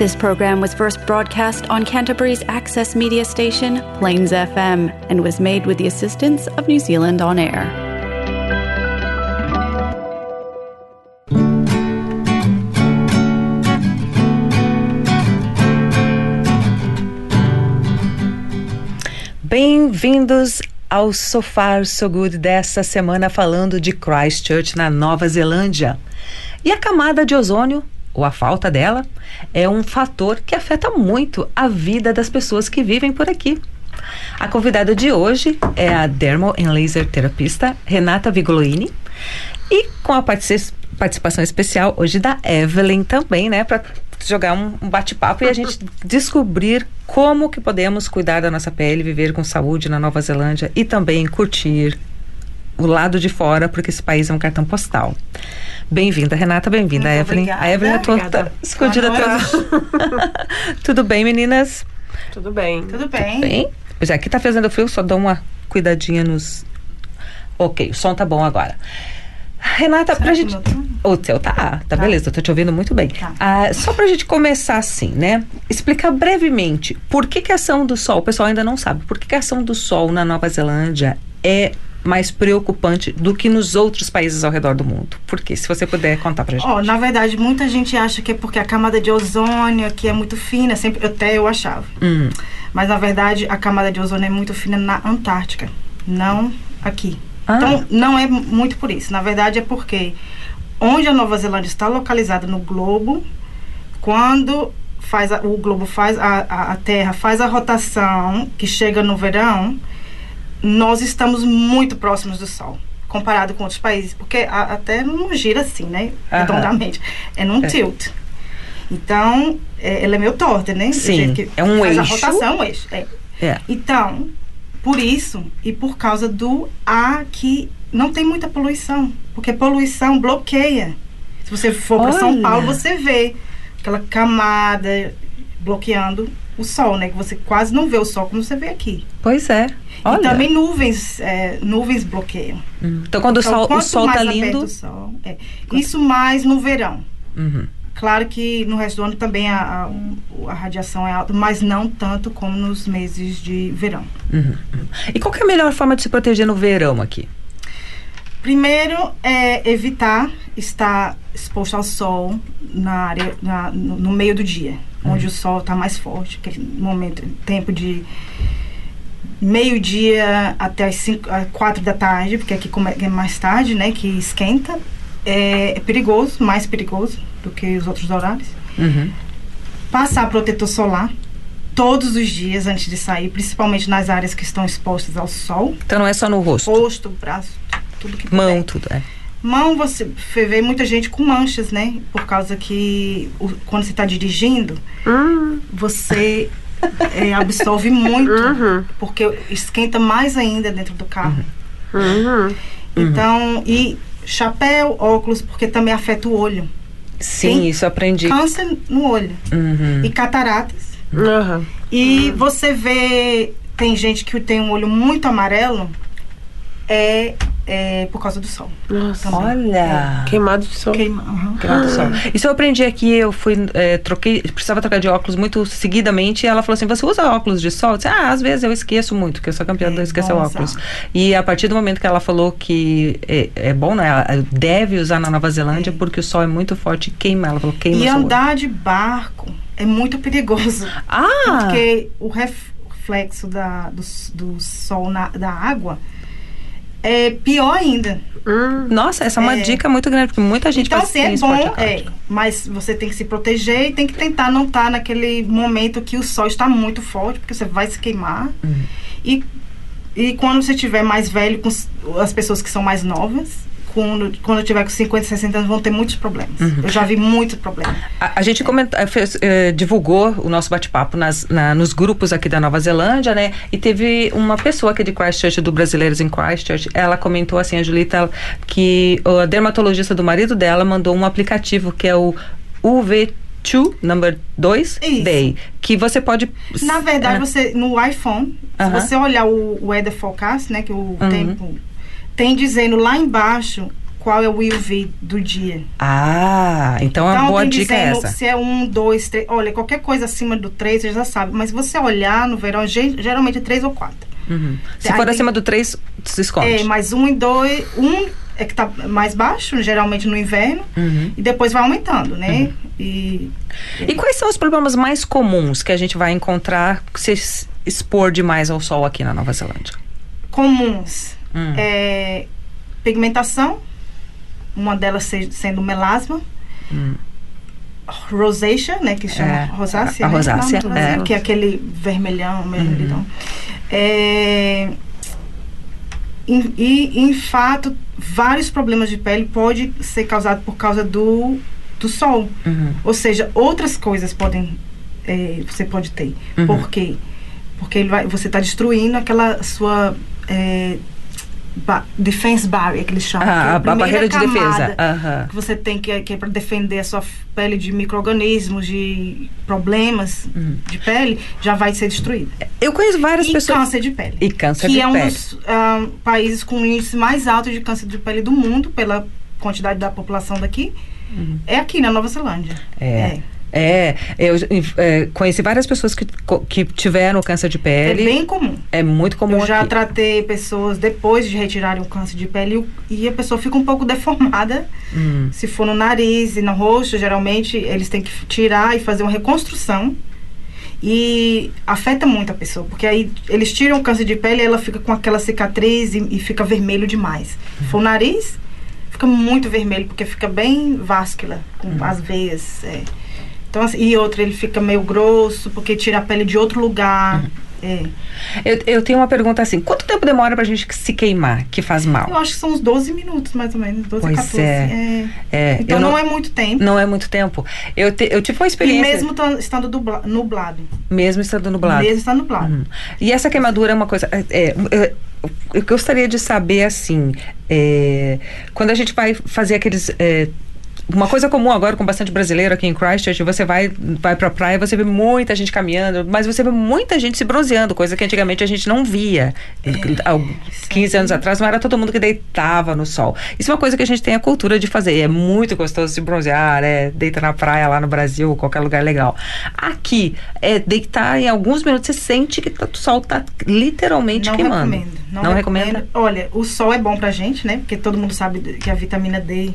This program was first broadcast on Canterbury's access media station, Plains FM, and was made with the assistance of New Zealand On Air. Bem-vindos ao Sofar So Good dessa semana falando de Christchurch na Nova Zelândia. E a camada de ozônio, ou a falta dela, é um fator que afeta muito a vida das pessoas que vivem por aqui. A convidada de hoje é a dermo and laser terapista Renata Vigoloini e com a participação especial hoje da Evelyn também, né, para jogar um, um bate-papo e a gente descobrir como que podemos cuidar da nossa pele, viver com saúde na Nova Zelândia e também curtir o lado de fora, porque esse país é um cartão postal. Bem-vinda, Renata, bem-vinda, Evelyn. Obrigada. A Evelyn é toda escondida toda. Tudo bem, meninas? Tudo bem. Tudo bem. Tudo bem? Pois é, aqui tá fazendo frio, só dá uma cuidadinha nos. Ok, o som tá bom agora. Renata, Será pra que gente. o meu tá? Tá, tá, Tá. beleza, eu tô te ouvindo muito bem. Tá. Ah, só pra gente começar assim, né? Explicar brevemente por que, que a ação do sol, o pessoal ainda não sabe, por que, que a ação do sol na Nova Zelândia é mais preocupante do que nos outros países ao redor do mundo? Por quê? Se você puder contar pra gente. Ó, na verdade, muita gente acha que é porque a camada de ozônio aqui é muito fina, sempre até eu achava. Hum, Mas na verdade, a camada de ozônio é muito fina na Antártica, não aqui. Ah. Então, não é muito por isso. Na verdade, é porque onde a Nova Zelândia está localizada no globo, quando faz a- o globo faz a, a, a Terra faz a rotação que chega no verão, nós estamos muito próximos do Sol. Comparado com outros países, porque a, a Terra não gira assim, né? Aham. Redondamente. É num É. tilt. Então, é, ela é meio torta, né? Sim, é um eixo. A rotação é um eixo. É. é. Então, por isso e por causa do ar que não tem muita poluição, porque poluição bloqueia. Se você for para São. Paulo, você vê aquela camada bloqueando o sol, né? Que você quase não vê o sol como você vê aqui. Pois é. Olha. E também nuvens, é, nuvens bloqueiam. Hum. Então, quando Então, o sol, o sol tá mais aperta lindo. o sol, é. Isso mais no verão. Uhum. Claro que no resto do ano também a, a, a radiação é alta, mas não tanto como nos meses de verão. Uhum. E qual que é a melhor forma de se proteger no verão aqui? Primeiro é evitar estar exposto ao sol na área, na- no, no meio do dia, onde o sol está mais forte, aquele momento, tempo de meio-dia até as cinco, a quatro da tarde, porque aqui é mais tarde, né, que esquenta. É, é perigoso, mais perigoso do que os outros horários. Uhum. Passar protetor solar todos os dias antes de sair, principalmente nas áreas que estão expostas ao sol. Então não é só no rosto. Rosto, braço, tudo que Mão, puder. tudo, é. Mão, você vê muita gente com manchas, né? Por causa que o- quando você está dirigindo, Hum, você é, absorve muito, uhum, porque esquenta mais ainda dentro do carro. uhum. Então, e chapéu, óculos, porque também afeta o olho. Sim, Sim. isso aprendi. Câncer no olho. Uhum. E cataratas. Aham. E você vê, tem gente que tem um olho muito amarelo, é, é por causa do sol. Nossa. Também. Olha. Queimado de sol. Queima, aham. Queimado do sol. Isso eu aprendi aqui, eu fui, é, troquei, precisava trocar de óculos muito seguidamente, e ela falou assim, você usa óculos de sol? Eu disse, ah, às vezes eu esqueço muito, porque eu sou campeã É de esquecer óculos. usar. E a partir do momento que ela falou que é, é bom, né, ela deve usar na Nova Zelândia, É. porque o sol é muito forte e queima, ela falou, queima E o seu olho. andar de barco é muito perigoso. Ah! Porque o reflexo da, do, do sol na, da água é pior ainda. Hum, Nossa, essa é uma É. dica muito grande, porque muita gente Então, faz assim, é bom, é, mas você tem que se proteger e tem que tentar não estar naquele momento que o sol está muito forte, porque você vai se queimar. Uhum. E, e quando você tiver mais velho, com as pessoas que são mais novas, quando, quando tiver com 50, 60 anos, vão ter muitos problemas. Uhum. Eu já vi muitos problemas. A, a gente comenta, eh, fez, eh, divulgou o nosso bate-papo na- nos grupos aqui da Nova Zelândia, né? E teve uma pessoa aqui de Christchurch, do Brasileiros em Christchurch, ela comentou assim, a Julita, que a dermatologista do marido dela mandou um aplicativo que é o UV2, number 2 Isso. Day, que você pode... Na verdade, Ah, você no iPhone, Aham. se você olhar o weather forecast, né, que o Uhum. tempo tem dizendo lá embaixo qual é o UV do dia. Ah, então a então, boa tem dica é essa. se é um, dois, três. Olha, qualquer coisa acima do três, você já sabe. Mas se você olhar no verão, ge- geralmente é três ou quatro. Uhum. Se Aí for tem- acima do 3, se esconde. É, mas um e dois. Um é que tá mais baixo, geralmente no inverno, Uhum. e depois vai aumentando, né? E E quais são os problemas mais comuns que a gente vai encontrar se expor demais ao sol aqui na Nova Zelândia? comuns Hum. é pigmentação, uma delas se- sendo melasma. Rosacea, né, que chama Hum. É, rosácea, a- a né? rosácea, Não, é. Uhum. que é aquele vermelhão, vermelhão. É, em- e, em fato, vários problemas de pele pode ser causado por causa do, do sol. Uhum. Ou seja, outras coisas podem é, você pode ter. Uhum. Por quê? Porque ele vai, você está destruindo aquela sua é, ba- defense barrier que eles chamam. que é Ah, a, a barreira de defesa. Que você tem que, que é para defender a sua pele de micro-organismos, de problemas Uhum. de pele, já vai ser destruída. Eu conheço várias e pessoas. câncer de pele. E câncer que de é um pele. dos ah, países com o índice mais alto de câncer de pele do mundo, pela quantidade da população daqui. É aqui na Nova Zelândia. Uhum. É. É, eu é, conheci várias pessoas que, que tiveram câncer de É pele. bem comum. É muito comum Eu já aqui. tratei pessoas depois de retirarem o câncer de pele e a pessoa fica um pouco deformada. Hum. Se for no nariz e no rosto, geralmente eles têm que tirar e fazer uma reconstrução. E afeta muito a pessoa, porque aí eles tiram o câncer de pele e ela fica com aquela cicatriz e, e fica vermelho demais. Se for o nariz, fica muito vermelho, porque fica bem vascular, com as veias. é. Então, assim, e outro, ele fica meio grosso, porque tira a pele de outro lugar. É. Eu, eu tenho uma pergunta assim: quanto tempo demora pra gente se queimar, que faz Eu mal? acho que são uns 12 minutos, mais ou menos. 12 Pois 14. é. É, Então eu não, não- é muito tempo. Não é muito tempo. Eu, te- eu tive uma E experiência. mesmo tá- estando dubla- nublado. mesmo estando nublado. Mesmo estando nublado. Uhum. E essa queimadura é uma coisa. é, é, é, eu gostaria de saber assim, é, quando a gente vai fazer aqueles. É, uma coisa comum agora com bastante brasileiro aqui em Christchurch, você vai, vai pra praia, você vê muita gente caminhando, mas você vê muita gente se bronzeando, coisa que antigamente a gente não via. Há isso 15 anos atrás não era todo mundo que deitava no sol. Isso é uma coisa que a gente tem a cultura de fazer. É muito gostoso se bronzear, é deitar na praia lá no Brasil, qualquer lugar legal. Aqui, é deitar em alguns minutos, você sente que o sol tá literalmente Não queimando. recomendo. Não, Não recomendo. recomenda? Olha, o sol é bom pra gente, né? Porque todo mundo sabe que a vitamina D é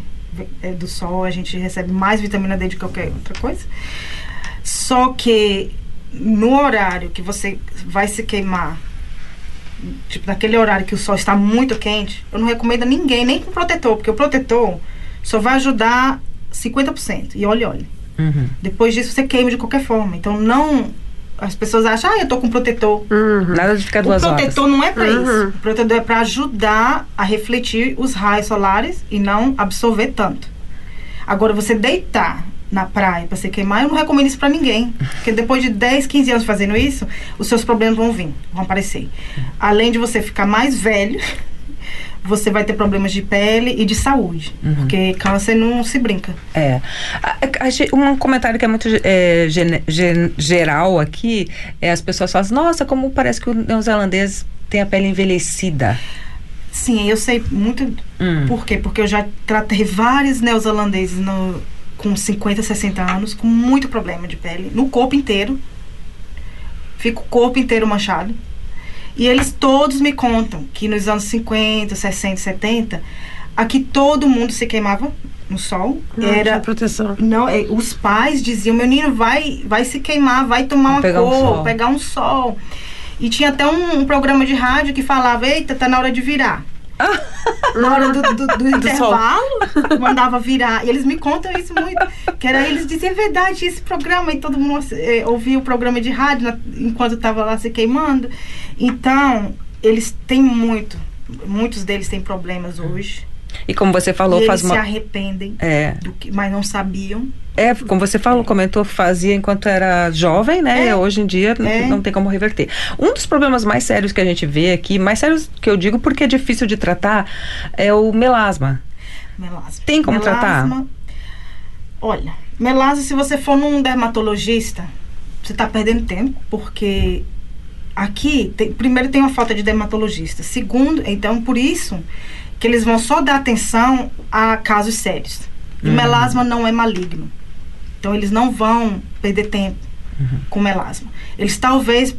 do sol, a gente recebe mais vitamina D de qualquer outra coisa. Só que no horário que você vai se queimar, tipo naquele horário que o sol está muito quente, eu não recomendo a ninguém, nem com protetor, porque o protetor só vai ajudar 50%. E olha, olha. Uhum. Depois disso você queima de qualquer forma. Então não. As pessoas acham, ah, eu tô com protetor. Nada de ficar O duas horas. protetor não é para Uhum. isso. O protetor é para ajudar a refletir os raios solares e não absorver tanto. Agora, você deitar na praia para se queimar, eu não recomendo isso para ninguém. Porque depois de 10, 15 anos fazendo isso, os seus problemas vão vir, vão aparecer. Além de você ficar mais velho, você vai ter problemas de pele e de saúde. Porque câncer não se brinca. É. Um comentário que é muito é, geral aqui é as pessoas falam, assim, nossa, como parece que o neozelandês tem a pele envelhecida. Sim, eu sei muito Hum. Por quê? Porque eu já tratei vários neozelandeses no, com 50, 60 anos com muito problema de pele, no corpo inteiro. Fica o corpo inteiro manchado. E eles todos me contam que nos anos 50, 60, 70, aqui todo mundo se queimava no sol. Não, Era tinha proteção. não, é, os pais diziam, menino, vai, vai se queimar, vai tomar uma Pegar um cor, sol." pegar um sol. E tinha até um, um programa de rádio que falava, eita, tá na hora de virar. na hora do, do, do intervalo, mandava virar. E eles me contam isso muito. Que era eles diziam, é verdade, esse programa. E todo mundo eh, ouvia o programa de rádio na- enquanto estava lá se queimando. Então, eles têm muito. Muitos deles têm problemas hoje. E como você falou, e faz eles se uma. arrependem, É, do que, mas não sabiam. É, como você falou, comentou, fazia enquanto era jovem, né? É. Hoje em dia É. não tem como reverter. Um dos problemas mais sérios que a gente vê aqui, mais sérios que eu digo porque é difícil de tratar, é o melasma. Melasma. Tem como Melasma, Olha, melasma, se você for num dermatologista, você está perdendo tempo, porque aqui, tem- primeiro, tem uma falta de dermatologista. Segundo, então, por isso que eles vão só dar atenção a casos sérios. E melasma não é maligno. Então eles não vão perder tempo com melasma. Eles talvez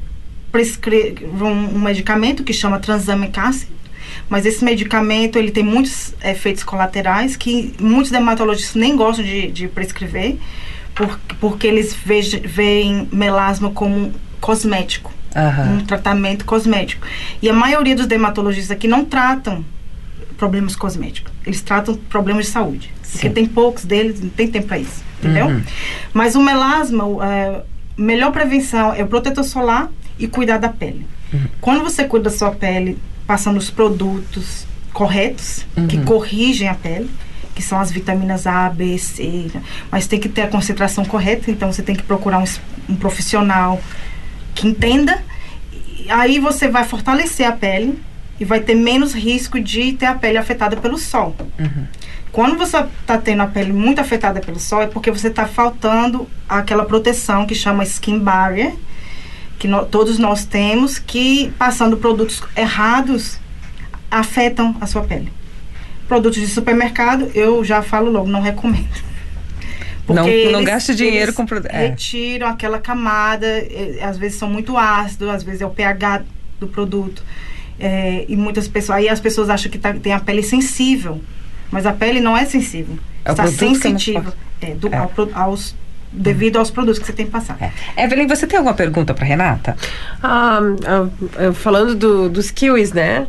prescrevam um medicamento que chama transaminase, mas esse medicamento ele tem muitos efeitos colaterais que muitos dermatologistas nem gostam de, de prescrever, por, porque eles veem melasma como cosmético, Aham. um tratamento cosmético. E a maioria dos dermatologistas aqui não tratam problemas cosméticos, eles tratam problemas de saúde, porque Sim. tem poucos deles, não tem tempo para isso, entendeu? Uhum. Mas o melasma, é, melhor prevenção é o protetor solar e cuidar da pele. Quando você cuida da sua pele, passando os produtos corretos, que corrigem a pele, que são as vitaminas A, B, C, mas tem que ter a concentração correta, então você tem que procurar um, um profissional que entenda. Aí você vai fortalecer a pele e vai ter menos risco de ter a pele afetada pelo sol. Quando você está tendo a pele muito afetada pelo sol, é porque você está faltando aquela proteção que chama skin barrier, que nó- todos nós temos, que passando produtos errados afetam a sua pele. Produtos de supermercado, eu já falo logo, não recomendo. Não- não eles- gaste dinheiro com produ- é. Retiram aquela camada, às vezes são muito ácidos, às vezes é o pH do produto. É, e muitas pessoas, aí as pessoas acham que tá- tem a pele sensível, mas a pele não é sensível. É Está sensitiva é, do- É. ao aos, devido aos produtos que você tem que passar. É. Evelyn, você tem alguma pergunta para Renata? Ah, ah, falando do- dos kiwis, né?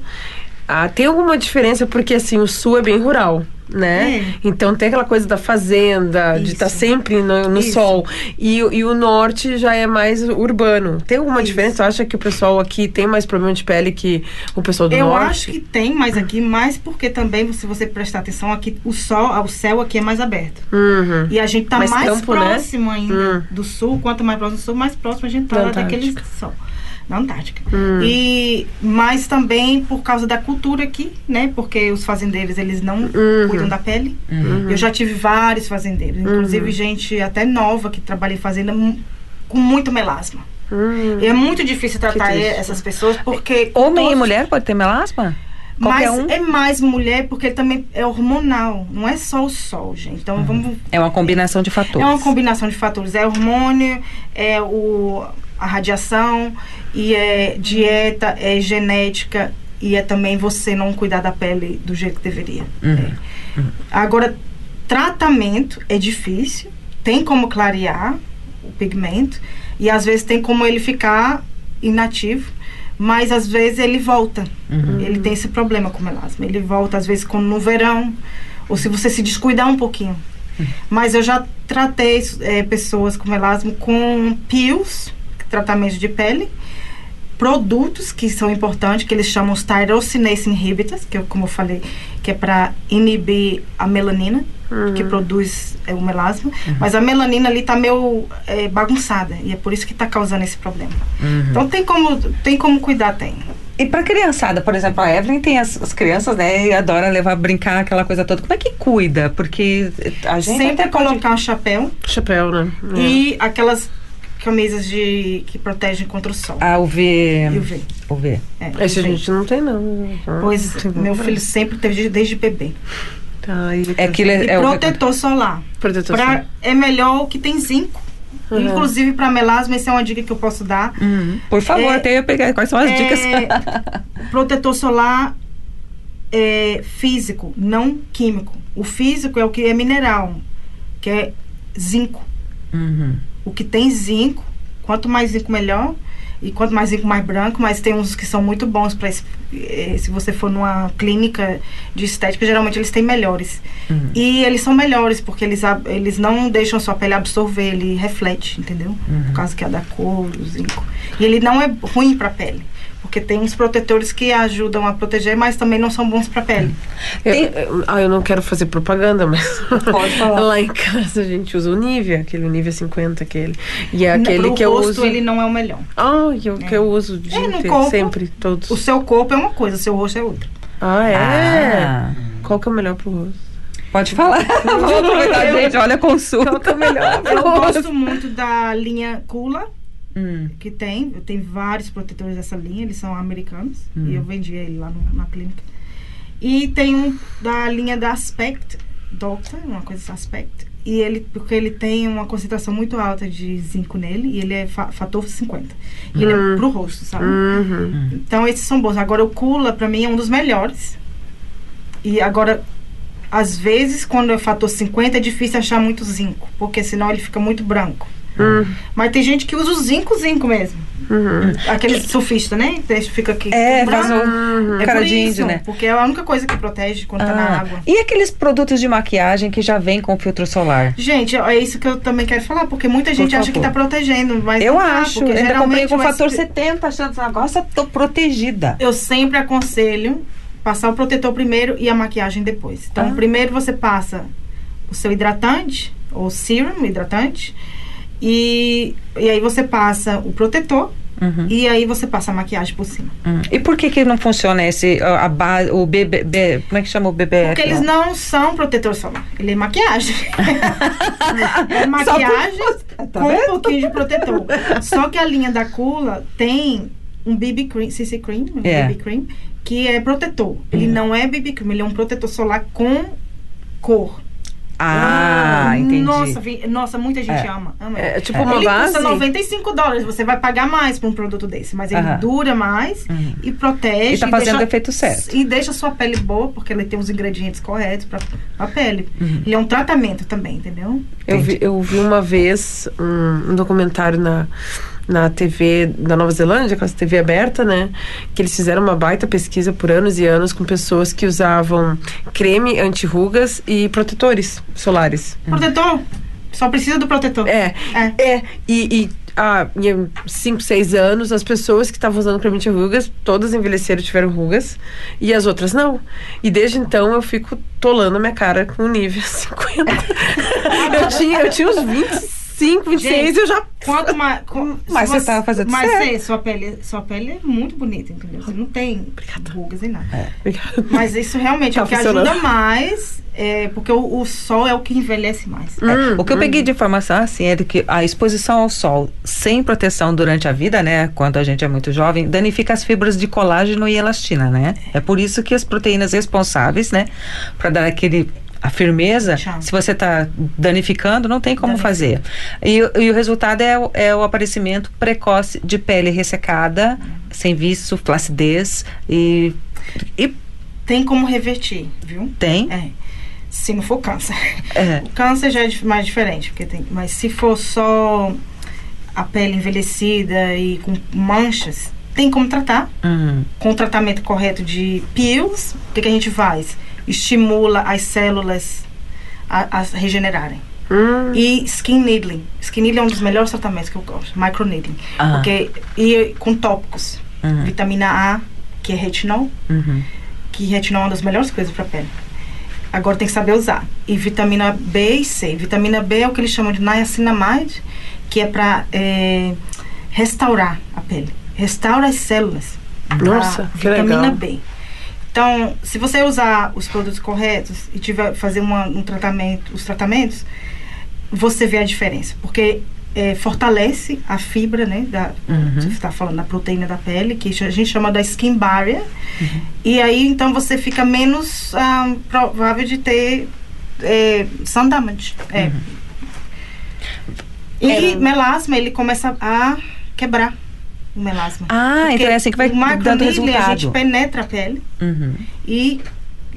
Ah, tem alguma diferença porque assim o sul é bem rural, né? É. Então tem aquela coisa da fazenda, de estar Isso. sempre no, no Isso. sol. E, o- e o norte já é mais urbano. Tem alguma Isso. diferença? Você acha que o pessoal aqui tem mais problema de pele que o pessoal do Eu norte? acho que tem mais aqui, mais porque também, se você prestar atenção aqui, o sol, o céu aqui é mais aberto. Uhum. E a gente tá Mais mais, campo, né? próximo ainda Hum. do sul. Quanto mais próximo do sul, mais próximo a gente tá daquele sol. Na Antártica. Hum. E, mas também por causa da cultura aqui, né? Porque os fazendeiros, eles não Uhum. cuidam da pele. Eu já tive vários fazendeiros. Inclusive Uhum. gente até nova que trabalha em fazenda com muito melasma. Hum. E é muito difícil tratar essas pessoas porque... Homem e todos- mulher pode ter melasma? Qualquer Mas um? é mais mulher porque também é hormonal. Não é só o sol, gente. Então vamos É uma combinação de fatores. é uma combinação de fatores. É hormônio, é o, a radiação, e é dieta, é genética, e é também você não cuidar da pele do jeito que deveria. Uhum. É. Agora, tratamento é difícil, tem como clarear o pigmento, e às vezes tem como ele ficar inativo, mas às vezes ele volta. Uhum. Ele tem esse problema com melasma. Ele volta às vezes quando no verão, ou se você se descuidar um pouquinho. Mas eu já tratei eh, pessoas com melasma com pills, tratamento de pele, produtos que são importantes, que eles chamam os tyrosinase inhibitors, que eu, como eu falei, que é para inibir a melanina, que produz eh, o melasma. Mas a melanina ali tá meio eh, bagunçada, e é por isso que tá causando esse problema. Então tem como, tem como cuidar, tem. E pra criançada, por exemplo, a Evelyn tem as, as crianças, né, e adora levar brincar aquela coisa toda. Como é que cuida? Porque a gente Sempre até pode... colocar um chapéu Chapéu, né? É. e aquelas camisas de que protegem contra o sol. A UV... UV. UV. É, Esse a gente não tem, não. Pois, Sim, meu filho sempre teve de- desde bebê. Tá, É aquilo é, é protetor solar. protetor Pra, solar. é melhor o que tem zinco. Uhum. Inclusive para melasma, essa é uma dica que eu posso dar. Uhum. Por favor, É- até eu pegar quais são as É, dicas. protetor solar é físico, não químico. O físico é o que é mineral, que é zinco. Uhum. O que tem zinco, quanto mais zinco melhor. E quanto mais zinco, mais branco, mas tem uns que são muito bons para se você for numa clínica de estética, geralmente eles têm melhores. Uhum. E eles são melhores porque eles, eles não deixam sua pele absorver, ele reflete, entendeu? Uhum. Por causa que é da cor, do zinco. E ele não é ruim para pele, porque tem uns protetores que ajudam a proteger, mas também não são bons para pele. Eu, eu- ah, eu não quero fazer propaganda, mas. Pode falar. Lá em casa a gente usa o Nivea, aquele Nivea 50, aquele. E é aquele Pro que eu rosto uso. ele não é o melhor. Ah, e o que eu uso o dia É, inteiro, corpo, sempre, todos. O seu corpo é uma coisa, o seu rosto é outra. Ah, é? Ah, Qual que é o melhor pro rosto? pode falar. Vamos aproveitar, gente. Olha a consulta. Qual que é o melhor pro Eu rosto? gosto muito da linha Kula, Hum. que tem. Eu tenho vários protetores dessa linha, eles são americanos. Hum. E eu vendi ele lá no- na clínica. E tem um da linha da Aspect, Doctor, uma coisa assim, Aspect. E ele, porque ele tem uma concentração muito alta de zinco nele, e ele é fa fator 50. E ele é pro rosto, sabe? Uhum. Então esses são bons. Agora o Kula, pra mim, é um dos melhores. E agora, às vezes, quando é fator 50, é difícil achar muito zinco, porque senão ele fica muito branco. Uhum. Mas tem gente que usa o zinco, zinco mesmo. Uhum. Aquele surfista, né? Deixa, fica aqui. É, faz um É cara por de isso, índio, né? Porque é a única coisa que protege quando tá na Ah, água. E aqueles produtos de maquiagem que já vem com filtro solar? Gente, é isso que eu também quero falar, porque muita gente acha que tá protegendo, mas Eu não tá, acho. porque Ainda comprei geralmente com o fator SP 70, achando, nossa, tô protegida. Eu sempre aconselho passar o protetor primeiro e a maquiagem depois. Então, Ah. primeiro você passa o seu hidratante, ou serum hidratante, e, e aí você passa o protetor, Uhum. e aí você passa a maquiagem por cima. Hum. E por que que não funciona esse, a, a ba- o BB, como é que chama o BBF? Porque eles não são protetor solar, ele é maquiagem. é maquiagem Tá com vendo? um pouquinho de protetor. Só que a linha da Cula tem um BB cream, CC cream, um É. BB cream, que é protetor. Ele não é BB cream, ele é um protetor solar com cor. Ah, entendi. Nossa, vi- nossa, muita gente É. ama. ama. É tipo uma ele base. custa 95 dólares, você vai pagar mais por um produto desse, mas ele Aham. dura mais Uhum. e protege. E tá fazendo o efeito certo. E deixa a sua pele boa, porque ele tem os ingredientes corretos pra, pra pele. Uhum. Ele é um tratamento também, entendeu? Eu vi, eu vi uma vez um, um documentário na, na TV da Nova Zelândia, com essa TV aberta, né? Que eles fizeram uma baita pesquisa por anos e anos com pessoas que usavam creme anti-rugas e protetores solares. Protetor, só precisa do protetor. É, É. é. E, e há 5, 6 anos, as pessoas que estavam usando creme anti-rugas, todas envelheceram e tiveram rugas, e as outras não. E desde então eu fico tolando a minha cara com nível 50. eu, tinha, eu tinha uns 25, 26 Gente, e eu já. Quanto mais. com- Mas se você tá fazendo Mas certo. sei, sua pele, sua pele é muito bonita, entendeu? Você não tem rugas e nada. Obrigada. Mas isso realmente Tá é o que ajuda mais, é, porque o, o sol é o que envelhece mais. É, o que eu hum. peguei de informação assim é de que a exposição ao sol sem proteção durante a vida, né, quando a gente é muito jovem, danifica as fibras de colágeno e elastina, né? É por isso que as proteínas responsáveis, né, para dar aquele a firmeza, Tchau. se você está danificando, não tem como Danifica. fazer. E, o- e o resultado é, o- é o aparecimento precoce de pele ressecada, sem viço, flacidez e, e Tem como revertir, viu? tem. É. Se não for câncer. É. O câncer já é mais diferente, porque tem. Mas se for só a pele envelhecida e com manchas, tem como tratar. Hum, Com o tratamento correto de peels, o que, que a gente faz? Estimula as células a, a regenerarem. Hum, E skin needling. Skin needling é um dos melhores tratamentos que eu gosto. Micro needling. Ah. Porque, e com tópicos. Uhum. Vitamina A, que é retinol. uhum. Que retinol é uma das melhores coisas para pele. Agora tem que saber usar. E vitamina B e C. Vitamina B é o que eles chamam de niacinamide, que é para restaurar a pele. Restaura as células. Nossa, A que vitamina legal. B. Então, se você usar os produtos corretos e tiver fazer uma, um tratamento, os tratamentos, você vê a diferença, porque é, fortalece a fibra, né? Da, Uhum. Você está falando da proteína da pele, que a gente chama da skin barrier. E aí, então, você fica menos ah, provável de ter é, sun damage. É. E É. melasma, ele começa a quebrar o melasma. Ah, Porque então é assim que vai o dando microneedling, a gente resultado. penetra a pele Uhum. e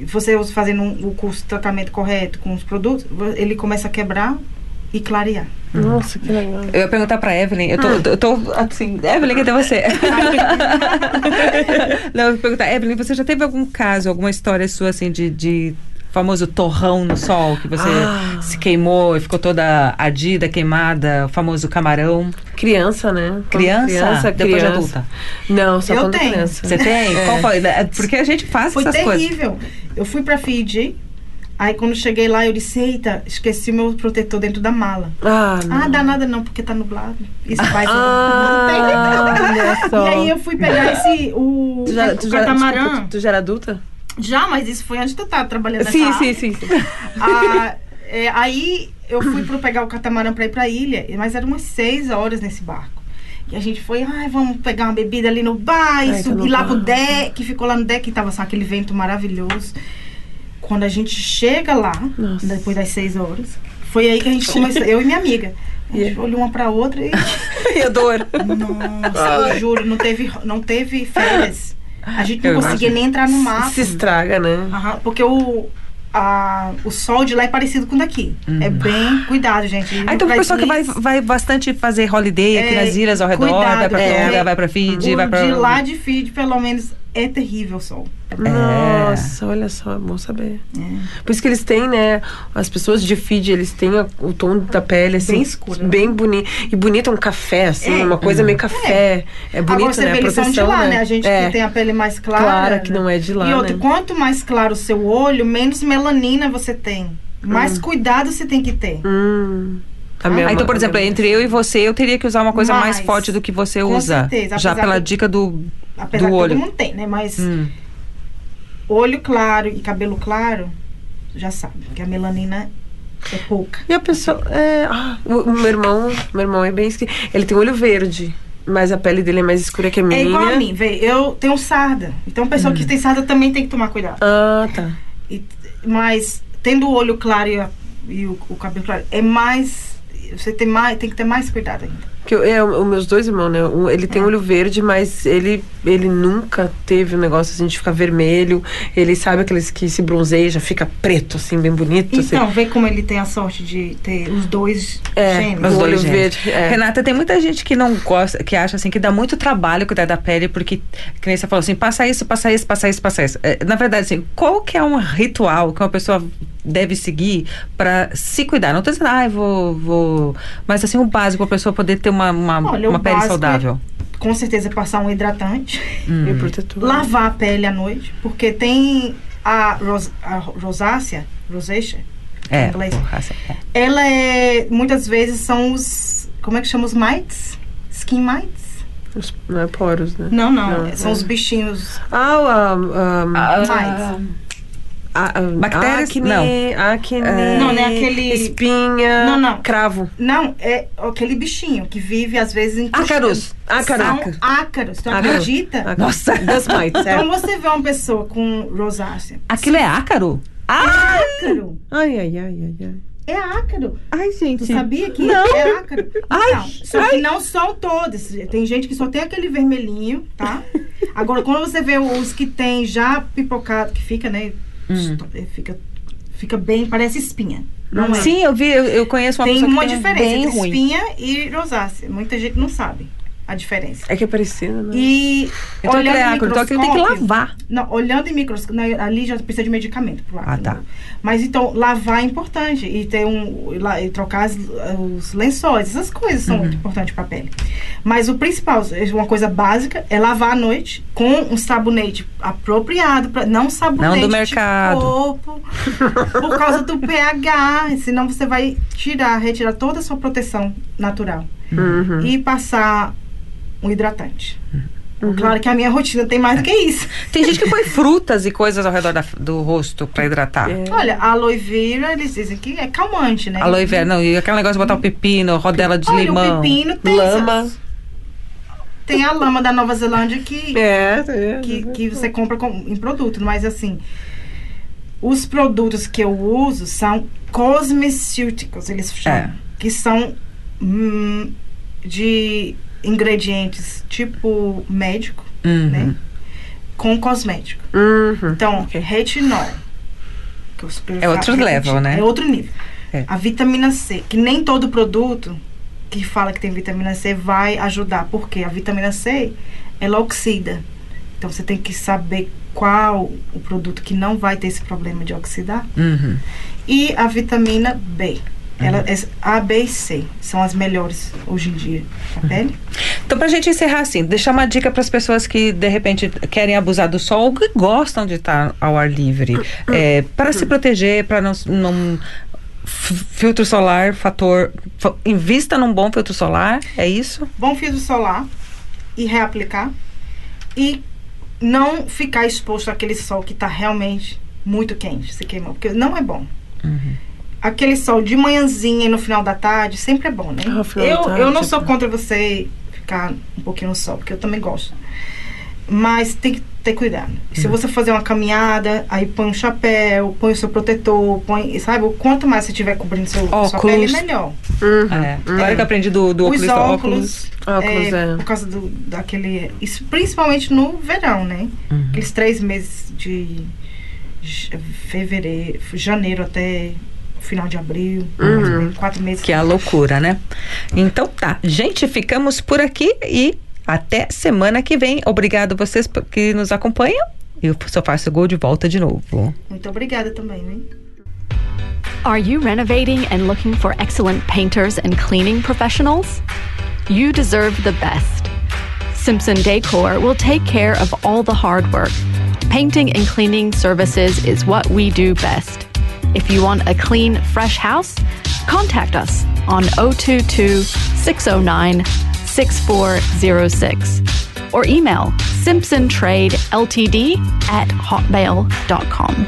você fazendo um- o curso de tratamento correto com os produtos, ele começa a quebrar e clarear. Nossa, que legal. Eu ia perguntar pra Evelyn, eu tô, eu tô assim, Evelyn, cadê você? Não, eu ia perguntar, Evelyn, você já teve algum caso, alguma história sua assim de, de famoso torrão no sol, que você Ah. se queimou e ficou toda ardida, queimada, o famoso camarão? Criança, né? Criança? Criança, Depois de criança. adulta? Não, só Eu quando tenho. criança. Você tem? É. Qual foi? É, Porque a gente faz Foi essas coisas. terrível. Eu fui pra Fiji, aí quando cheguei lá eu disse, eita, esqueci meu protetor dentro da mala. Ah, não. Ah, dá nada não, porque tá nublado. Isso vai ser. Ah, olha só. E aí eu fui pegar esse, o, Tu já, o tu, já, catamarã. desculpa, tu já era adulta? Já, mas isso foi antes de eu estar trabalhando nessa Sim, área. sim, sim, sim. Ah, é, aí eu fui para pegar o catamarã para ir para a ilha, mas eram umas seis horas nesse barco. E a gente foi, ai, vamos pegar uma bebida ali no bar e tá subir lá pro bar. deck, ficou lá no deck e tava só aquele vento maravilhoso. Quando a gente chega lá, Nossa. depois das seis horas, foi aí que a gente começou, eu e minha amiga. A gente Yeah. olhou uma pra outra e. E a dor. Nossa, eu juro, não teve, não teve férias. A gente não Eu conseguia imagino. nem entrar no mato. Se estraga, né? Aham, porque o, a, o sol de lá é parecido com o daqui. É bem cuidado, gente. Ah, então o pessoal que vai, vai bastante fazer holiday aqui É, nas ilhas ao redor, cuidado, vai pra é. Tonga, vai pra Fiji, vai pra... de lá de Fiji, pelo menos, é terrível o sol. Nossa, olha só, é bom saber. É. Por isso que eles têm, né? As pessoas de Fiji, eles têm o tom da pele, assim. Bem escuro, né? Bem bonito. E bonito é um café, assim, É. uma coisa meio café. É, bonito, Agora você né? vê, a eles são de proteção, lá, né? A gente é. que tem a pele mais clara. Clara, que né? não é de lá, E outra, né? quanto mais claro o seu olho, menos melanina você tem. Mais cuidado você tem que ter. Hum. Ah, então, por ma- exemplo, entre eu e você, eu teria que usar uma coisa mais, Mais. forte do que você Com usa. certeza, Já pela que- dica do, Apesar do que olho. todo mundo tem, né? Mas Hum. olho claro e cabelo claro, já sabe. Que a melanina é pouca. E a pessoa. É, ah, o, o meu irmão, meu irmão é bem Ele tem olho verde, mas a pele dele é mais escura que a minha. É igual a mim, vê. Eu tenho sarda. Então, pessoa que tem sarda também tem que tomar cuidado. Ah, tá. E- mas tendo o olho claro e, a- e o, o cabelo claro, é mais. Você tem, mais, tem que ter mais cuidado ainda. Que eu, é, os meus dois irmãos, né? Um, ele É. tem olho verde, mas ele, ele nunca teve um negócio assim de ficar vermelho. Ele sabe aqueles que se bronzeia, fica preto, assim, bem bonito. Então, assim. vê como ele tem a sorte de ter os dois É, gêmeos. Os o olho dois gêmeos. verde. É. Renata, tem muita gente que não gosta, que acha assim que dá muito trabalho cuidar da pele, porque, que nem você falou assim, passa isso, passa isso, passa isso, passa isso. É, na verdade, assim, qual que é um ritual que uma pessoa deve seguir para se cuidar? Não tô dizendo, ah, eu vou, vou. Mas assim, o básico pra pessoa poder ter uma, uma, Olha, o uma pele básico saudável. Com certeza passar um hidratante. E o protetor. Lavar a pele à noite, porque tem a, ros, a rosácea, rosacea, É, em inglês. é. Ela é, muitas vezes são os, como é que chama os mites? Skin mites? Os- Não é poros, né? Não, não, Não, são é. os bichinhos Ah, o, ah, ah, mites. Ah, ah, Bactérias? Acne, Não. acne. Não, não é aquele- Espinha. Não, não. Cravo. Não, é aquele bichinho que vive às vezes em Ácaros. Ácaro. São ácaros, tu Ácaro. acredita? Acne. Nossa. Das mites, é. Então você vê uma pessoa com rosácea. Aquilo é ácaro? Ah! Ácaro. Ai, ai, ai, ai, ai. É ácaro. Ai, gente. Tu sabia que Não. é ácaro? Ai, Não, só que não são todos. Tem gente que só tem aquele vermelhinho, tá? Agora, quando você vê os que tem já pipocado, que fica, né? Hum. Fica, fica bem, parece espinha. Não é? Sim, eu vi, eu, eu conheço uma tem pessoa uma que tem diferença bem entre ruim. espinha e rosácea. Muita gente não sabe a diferença. É que é parecido, né? E Então olhando é então tem que lavar. Não, olhando em microscópio, né, ali já precisa de medicamento pro acne. Ah, tá. Mas então, lavar é importante. E ter um. E trocar as- os lençóis, essas coisas são Uhum. muito importantes pra pele. Mas o principal, uma coisa básica, é lavar à noite com um sabonete apropriado, pra, não sabonete Não do mercado. corpo, por causa do pH. Senão você vai tirar, retirar toda a sua proteção natural. Uhum. E passar um hidratante. Uhum. Claro que a minha rotina tem mais do que isso. Tem gente que põe frutas e coisas ao redor da- do rosto pra hidratar. É. Olha, a aloe vera, eles dizem que é calmante, né? Aloe vera, não, e aquele negócio de botar o pepino, rodela de Olha, limão. o pepino tem, Lama. essas- tem a lama da Nova Zelândia que, É, é. que, que você compra com- em produto, mas assim, os produtos que eu uso são cosmecêuticos, eles chamam, É. que são hum, de ingredientes tipo médico, Uhum. né? Com cosmético. Uhum. Então, Ok. retinol. que eu super É outro level, né? É outro nível. É. A vitamina C, que nem todo produto que fala que tem vitamina C vai ajudar, porque a vitamina C, ela oxida. Então, você tem que saber qual o produto que não vai ter esse problema de oxidar. Uhum. E a vitamina B. Ela, é A, B e C são as melhores hoje em dia pele. Então, pra gente encerrar assim, deixar uma dica para as pessoas que de repente querem abusar do sol ou que gostam de estar ao ar livre. É, para se proteger, para não, não. Filtro solar, fator. fa- Invista num bom filtro solar, é isso? bom filtro solar e reaplicar. E não ficar exposto àquele sol que está realmente muito quente, se queimou. Porque não é bom. Aquele sol de manhãzinha e no final da tarde sempre é bom, né? Ah, eu, tarde, eu não sou tá. contra você ficar um pouquinho no sol, porque eu também gosto. Mas tem que ter cuidado. Se você fazer uma caminhada, aí põe um chapéu, põe o seu protetor, põe, sabe? O Quanto mais você tiver cobrindo seu, sua Óculos. pele, melhor. É. Claro que eu aprendi do, do Os oculista óculos, Óculos, é, é. por causa do, daquele. Isso principalmente no verão, né? Uhum. Aqueles três meses de fevereiro, janeiro até final de abril, ou menos, quatro meses. que é a loucura, né? Então tá, gente, ficamos por aqui e até semana que vem. Obrigado vocês por- que nos acompanham. E o Sofá Gol de volta de novo. Muito obrigada também, né? Are you renovating and looking for excellent painters and cleaning professionals? You deserve the best. Simpson Decor will take care of all the hard work. Painting and cleaning services is what we do best. If you want a clean, fresh house, contact us on 022 609 6406 or email simpsontradeltd at hotmail.com.